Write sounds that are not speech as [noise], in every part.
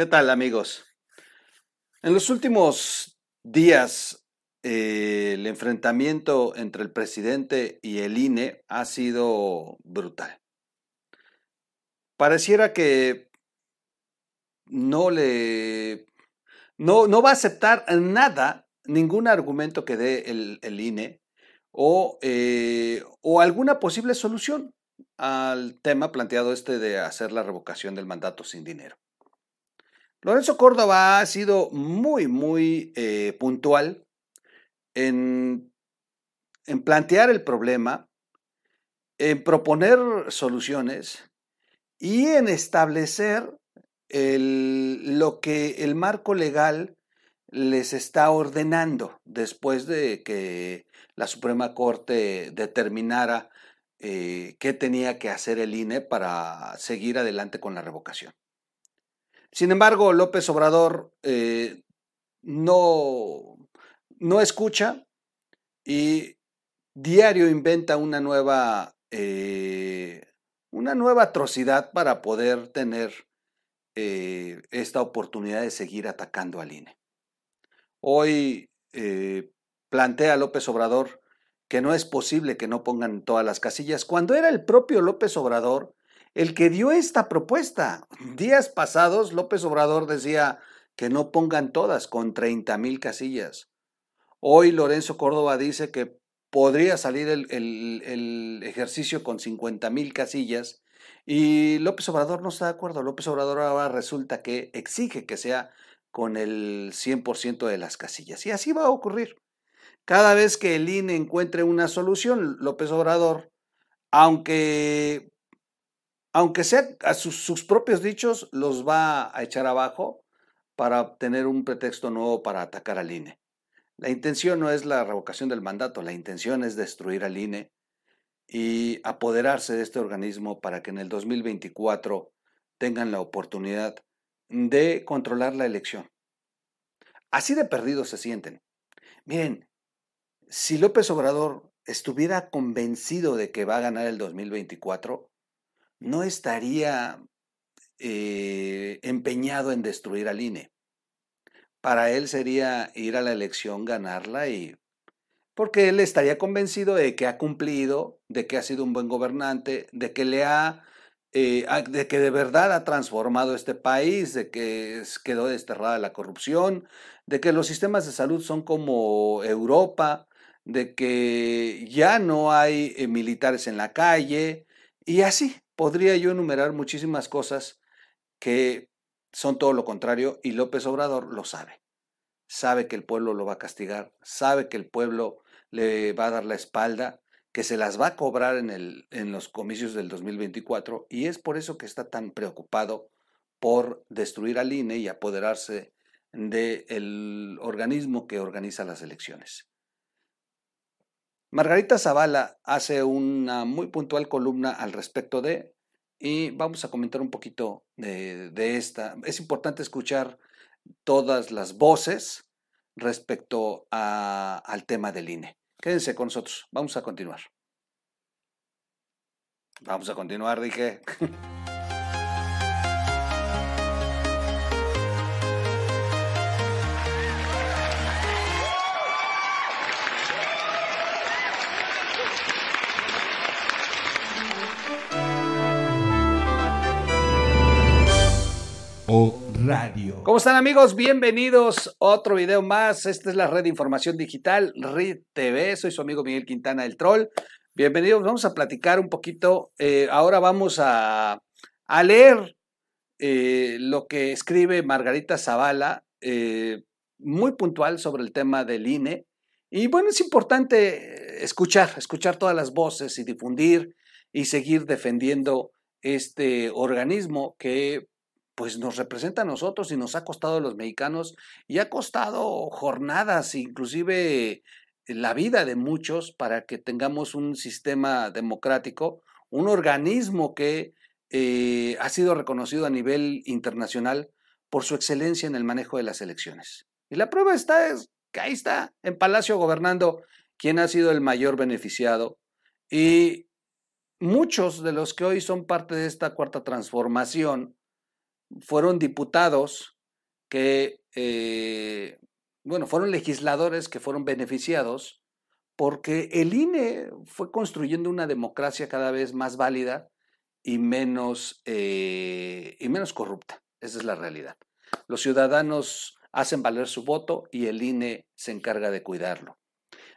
¿Qué tal amigos? En los últimos días eh, el enfrentamiento entre el presidente y el INE ha sido brutal. Pareciera que no le no, no va a aceptar nada, ningún argumento que dé el, INE o, eh, o alguna posible solución al tema planteado este de hacer la revocación del mandato sin dinero. Lorenzo Córdoba ha sido muy, muy eh, puntual en, en, plantear el problema, en proponer soluciones y en establecer lo que el marco legal les está ordenando después de que la Suprema Corte determinara eh, qué tenía que hacer el INE para seguir adelante con la revocación. Sin embargo, López Obrador eh, no, no escucha y diario inventa una nueva, eh, una nueva atrocidad para poder tener eh, esta oportunidad de seguir atacando al INE. Hoy plantea López Obrador que no es posible que no pongan todas las casillas, cuando era el propio López Obrador el que dio esta propuesta. Días pasados, López Obrador decía que no pongan todas con 30 mil casillas. Hoy Lorenzo Córdoba dice que podría salir el, ejercicio con 50 mil casillas y López Obrador no está de acuerdo. López Obrador ahora resulta que exige que sea con el 100% de las casillas. Y así va a ocurrir. Cada vez que el INE encuentre una solución, López Obrador, aunque aunque sea a sus, propios dichos, los va a echar abajo para obtener un pretexto nuevo para atacar al INE. La intención no es la revocación del mandato, la intención es destruir al INE y apoderarse de este organismo para que en el 2024 tengan la oportunidad de controlar la elección. Así de perdidos se sienten. Miren, si López Obrador estuviera convencido de que va a ganar el 2024, no estaría eh, empeñado en destruir al INE. Para él sería ir a la elección, ganarla y... Porque él estaría convencido de que ha cumplido, de que ha sido un buen gobernante, de que le ha... Eh, de que de verdad ha transformado este país, de que quedó desterrada la corrupción, de que los sistemas de salud son como Europa, de que ya no hay eh, militares en la calle, y así, podría yo enumerar muchísimas cosas que son todo lo contrario y López Obrador lo sabe. Sabe que el pueblo lo va a castigar, sabe que el pueblo le va a dar la espalda, que se las va a cobrar en, los comicios del 2024 y es por eso que está tan preocupado por destruir al INE y apoderarse del organismo que organiza las elecciones. Margarita Zavala hace una muy puntual columna al respecto de, y vamos a comentar un poquito de, esta. Es importante escuchar todas las voces respecto al tema del INE. Quédense con nosotros, vamos a continuar. Vamos a continuar, dije. [laughs] Radio. ¿Cómo están amigos? Bienvenidos a otro video más. Esta es la red de información digital, RID TV. Soy su amigo Miguel Quintana del Troll. Bienvenidos. Vamos a platicar un poquito. Eh, ahora vamos a, leer eh, lo que escribe Margarita Zavala, eh, muy puntual sobre el tema del INE. Y bueno, es importante escuchar, escuchar todas las voces y difundir y seguir defendiendo este organismo que pues nos representa a nosotros y nos ha costado a los mexicanos y ha costado jornadas, inclusive la vida de muchos para que tengamos un sistema democrático, un organismo que eh, ha sido reconocido a nivel internacional por su excelencia en el manejo de las elecciones. Y la prueba está, es que ahí está, en Palacio gobernando, quien ha sido el mayor beneficiado. Y muchos de los que hoy son parte de esta cuarta transformación, fueron diputados que, eh, bueno, fueron legisladores que fueron beneficiados porque el INE fue construyendo una democracia cada vez más válida y menos, eh, y menos corrupta. Esa es la realidad. Los ciudadanos hacen valer su voto y el INE se encarga de cuidarlo.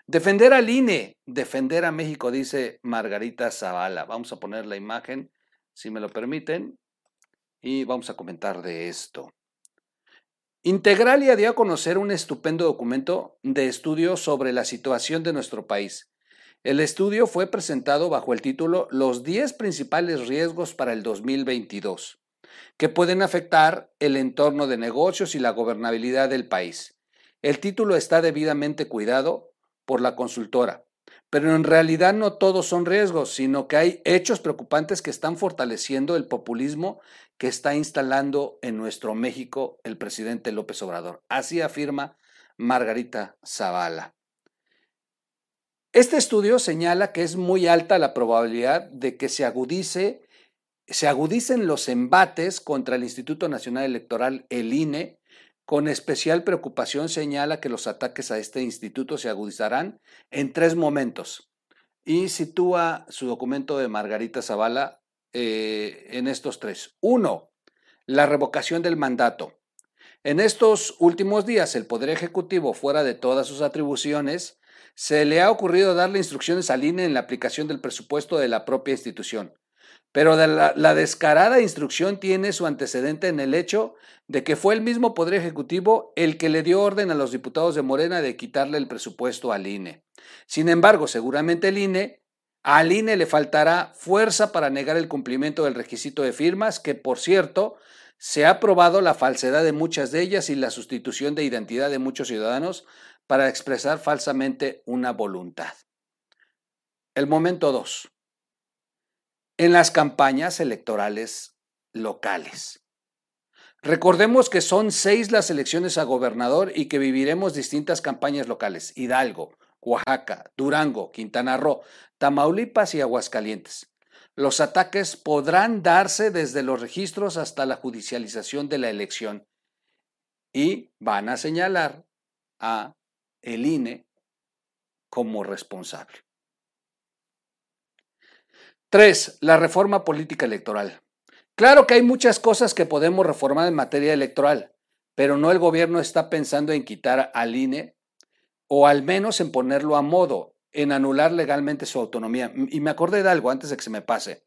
Defender al INE, defender a México, dice Margarita Zavala. Vamos a poner la imagen, si me lo permiten, y vamos a comentar de esto. Integralia dio a conocer un estupendo documento de estudio sobre la situación de nuestro país. El estudio fue presentado bajo el título Los 10 principales riesgos para el 2022, que pueden afectar el entorno de negocios y la gobernabilidad del país. El título está debidamente cuidado por la consultora. Pero en realidad no todos son riesgos, sino que hay hechos preocupantes que están fortaleciendo el populismo que está instalando en nuestro México el presidente López Obrador. Así afirma Margarita Zavala. Este estudio señala que es muy alta la probabilidad de que se agudice se agudicen los embates contra el Instituto Nacional Electoral, el INE, con especial preocupación señala que los ataques a este instituto se agudizarán en tres momentos y sitúa su documento de Margarita Zavala eh, en estos tres. Uno, la revocación del mandato. En estos últimos días, el Poder Ejecutivo, fuera de todas sus atribuciones, se le ha ocurrido darle instrucciones al INE en la aplicación del presupuesto de la propia institución. Pero la, descarada instrucción tiene su antecedente en el hecho de que fue el mismo Poder Ejecutivo el que le dio orden a los diputados de Morena de quitarle el presupuesto al INE. Sin embargo, seguramente INE, al INE le faltará fuerza para negar el cumplimiento del requisito de firmas, que por cierto, se ha probado la falsedad de muchas de ellas y la sustitución de identidad de muchos ciudadanos para expresar falsamente una voluntad. El momento 2 en las campañas electorales locales. Recordemos que son seis las elecciones a gobernador y que viviremos distintas campañas locales. Hidalgo, Oaxaca, Durango, Quintana Roo, Tamaulipas y Aguascalientes. Los ataques podrán darse desde los registros hasta la judicialización de la elección y van a señalar a el INE como responsable. Tres, la reforma política electoral. Claro que hay muchas cosas que podemos reformar en materia electoral, pero no el gobierno está pensando en quitar al INE o al menos en ponerlo a modo, en anular legalmente su autonomía. Y me acordé de algo antes de que se me pase.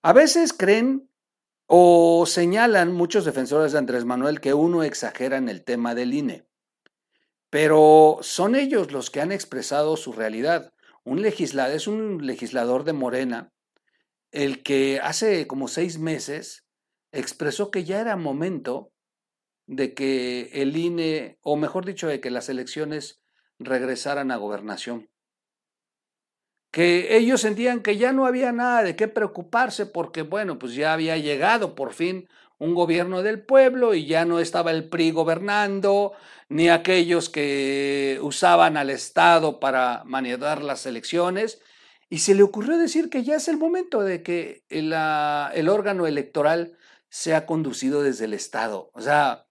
A veces creen o señalan muchos defensores de Andrés Manuel que uno exagera en el tema del INE, pero son ellos los que han expresado su realidad. Un legislador es un legislador de Morena el que hace como seis meses expresó que ya era momento de que el INE, o mejor dicho, de que las elecciones regresaran a gobernación. Que ellos sentían que ya no había nada de qué preocuparse porque, bueno, pues ya había llegado por fin un gobierno del pueblo y ya no estaba el PRI gobernando, ni aquellos que usaban al Estado para maniobrar las elecciones, y se le ocurrió decir que ya es el momento de que el, el órgano electoral sea conducido desde el Estado. O sea,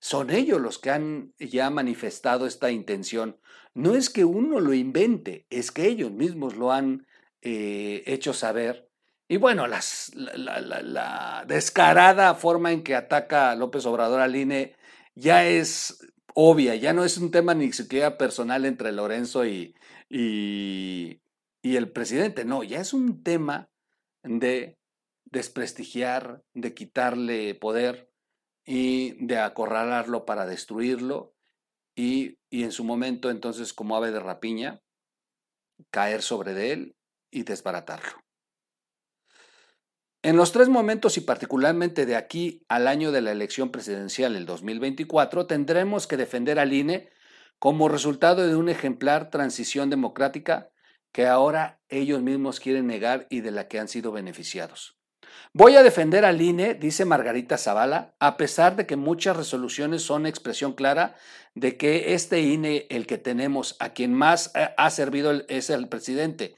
son ellos los que han ya manifestado esta intención. No es que uno lo invente, es que ellos mismos lo han eh, hecho saber. Y bueno, la, descarada forma en que ataca López Obrador al INE ya es obvia, ya no es un tema ni siquiera personal entre Lorenzo y, y el presidente. No, ya es un tema de desprestigiar, de quitarle poder y de acorralarlo para destruirlo y, y en su momento entonces como ave de rapiña caer sobre de él y desbaratarlo. En los tres momentos y particularmente de aquí al año de la elección presidencial, el 2024, tendremos que defender al INE como resultado de una ejemplar transición democrática que ahora ellos mismos quieren negar y de la que han sido beneficiados. Voy a defender al INE, dice Margarita Zavala, a pesar de que muchas resoluciones son expresión clara de que este INE, el que tenemos, a quien más ha servido es el presidente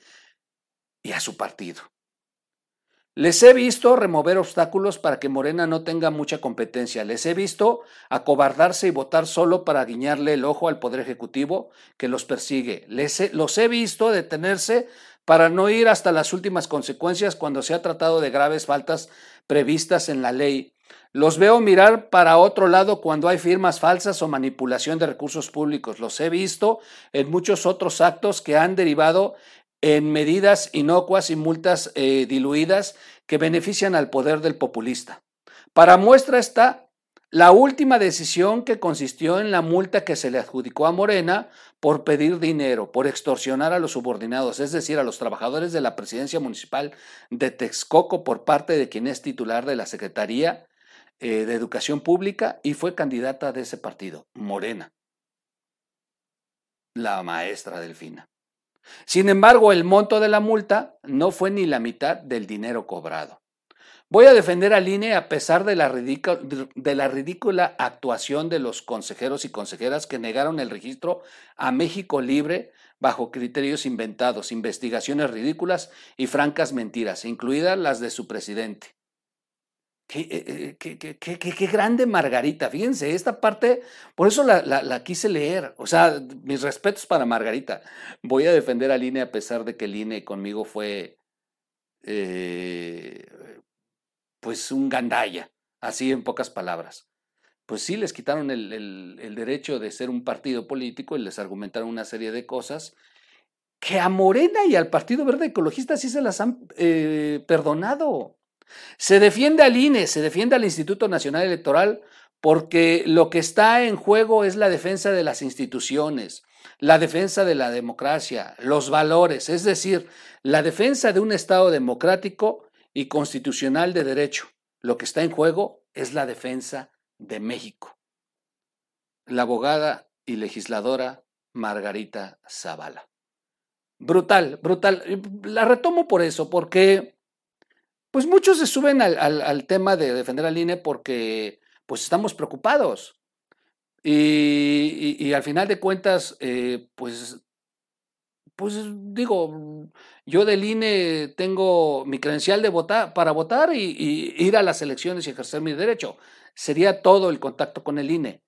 y a su partido. Les he visto remover obstáculos para que Morena no tenga mucha competencia. Les he visto acobardarse y votar solo para guiñarle el ojo al Poder Ejecutivo que los persigue. Les los he visto detenerse para no ir hasta las últimas consecuencias cuando se ha tratado de graves faltas previstas en la ley. Los veo mirar para otro lado cuando hay firmas falsas o manipulación de recursos públicos. Los he visto en muchos otros actos que han derivado en medidas inocuas y multas eh, diluidas que benefician al poder del populista. Para muestra está la última decisión que consistió en la multa que se le adjudicó a Morena por pedir dinero, por extorsionar a los subordinados, es decir, a los trabajadores de la presidencia municipal de Texcoco por parte de quien es titular de la Secretaría eh, de Educación Pública y fue candidata de ese partido, Morena, la maestra Delfina. Sin embargo, el monto de la multa no fue ni la mitad del dinero cobrado. Voy a defender al INE a pesar de la, de la, ridícula actuación de los consejeros y consejeras que negaron el registro a México Libre bajo criterios inventados, investigaciones ridículas y francas mentiras, incluidas las de su presidente. Eh, eh, qué, grande Margarita. Fíjense, esta parte, por eso la, quise leer. O sea, mis respetos para Margarita. Voy a defender al INE a pesar de que el INE conmigo fue, eh, pues, un gandalla, así en pocas palabras. Pues sí, les quitaron el, derecho de ser un partido político y les argumentaron una serie de cosas que a Morena y al Partido Verde Ecologista sí se las han perdonado. Se defiende al INE, se defiende al Instituto Nacional Electoral porque lo que está en juego es la defensa de las instituciones, la defensa de la democracia, los valores, es decir, la defensa de un Estado democrático y constitucional de derecho. Lo que está en juego es la defensa de México. La abogada y legisladora Margarita Zavala. Brutal, brutal. La retomo por eso, porque pues muchos se suben al, tema de defender al INE porque pues estamos preocupados. Y, al final de cuentas, eh, pues, pues digo, yo del INE tengo mi credencial de votar para votar y, ir a las elecciones y ejercer mi derecho. Sería todo el contacto con el INE.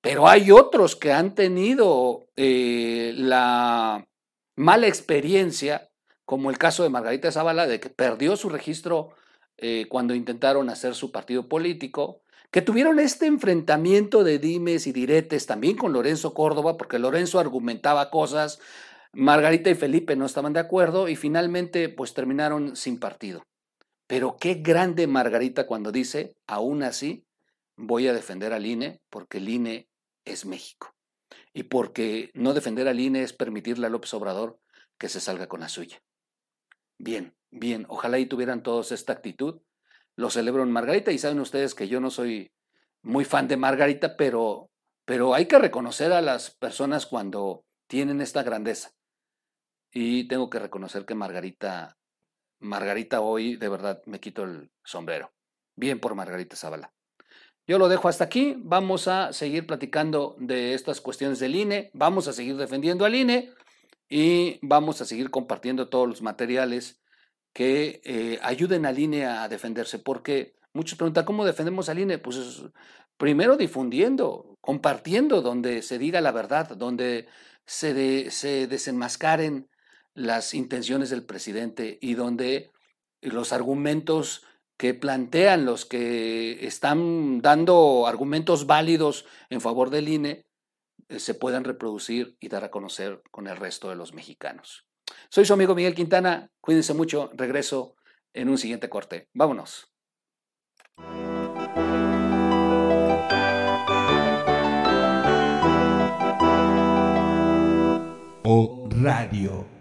Pero hay otros que han tenido eh, la mala experiencia como el caso de Margarita Zavala, de que perdió su registro eh, cuando intentaron hacer su partido político, que tuvieron este enfrentamiento de dimes y diretes también con Lorenzo Córdoba, porque Lorenzo argumentaba cosas, Margarita y Felipe no estaban de acuerdo y finalmente pues terminaron sin partido. Pero qué grande Margarita cuando dice, aún así, voy a defender al INE porque el INE es México. Y porque no defender al INE es permitirle a López Obrador que se salga con la suya. Bien, bien, ojalá y tuvieran todos esta actitud. Lo celebro en Margarita y saben ustedes que yo no soy muy fan de Margarita, pero, pero hay que reconocer a las personas cuando tienen esta grandeza. Y tengo que reconocer que Margarita, Margarita hoy de verdad me quito el sombrero. Bien por Margarita Zavala. Yo lo dejo hasta aquí. Vamos a seguir platicando de estas cuestiones del INE. Vamos a seguir defendiendo al INE y vamos a seguir compartiendo todos los materiales que eh, ayuden al INE a defenderse, porque muchos preguntan, ¿cómo defendemos al INE? Pues primero difundiendo, compartiendo donde se diga la verdad, donde se, se desenmascaren las intenciones del presidente y donde los argumentos que plantean los que están dando argumentos válidos en favor del INE se puedan reproducir y dar a conocer con el resto de los mexicanos. Soy su amigo Miguel Quintana, cuídense mucho, regreso en un siguiente corte. Vámonos. O Radio.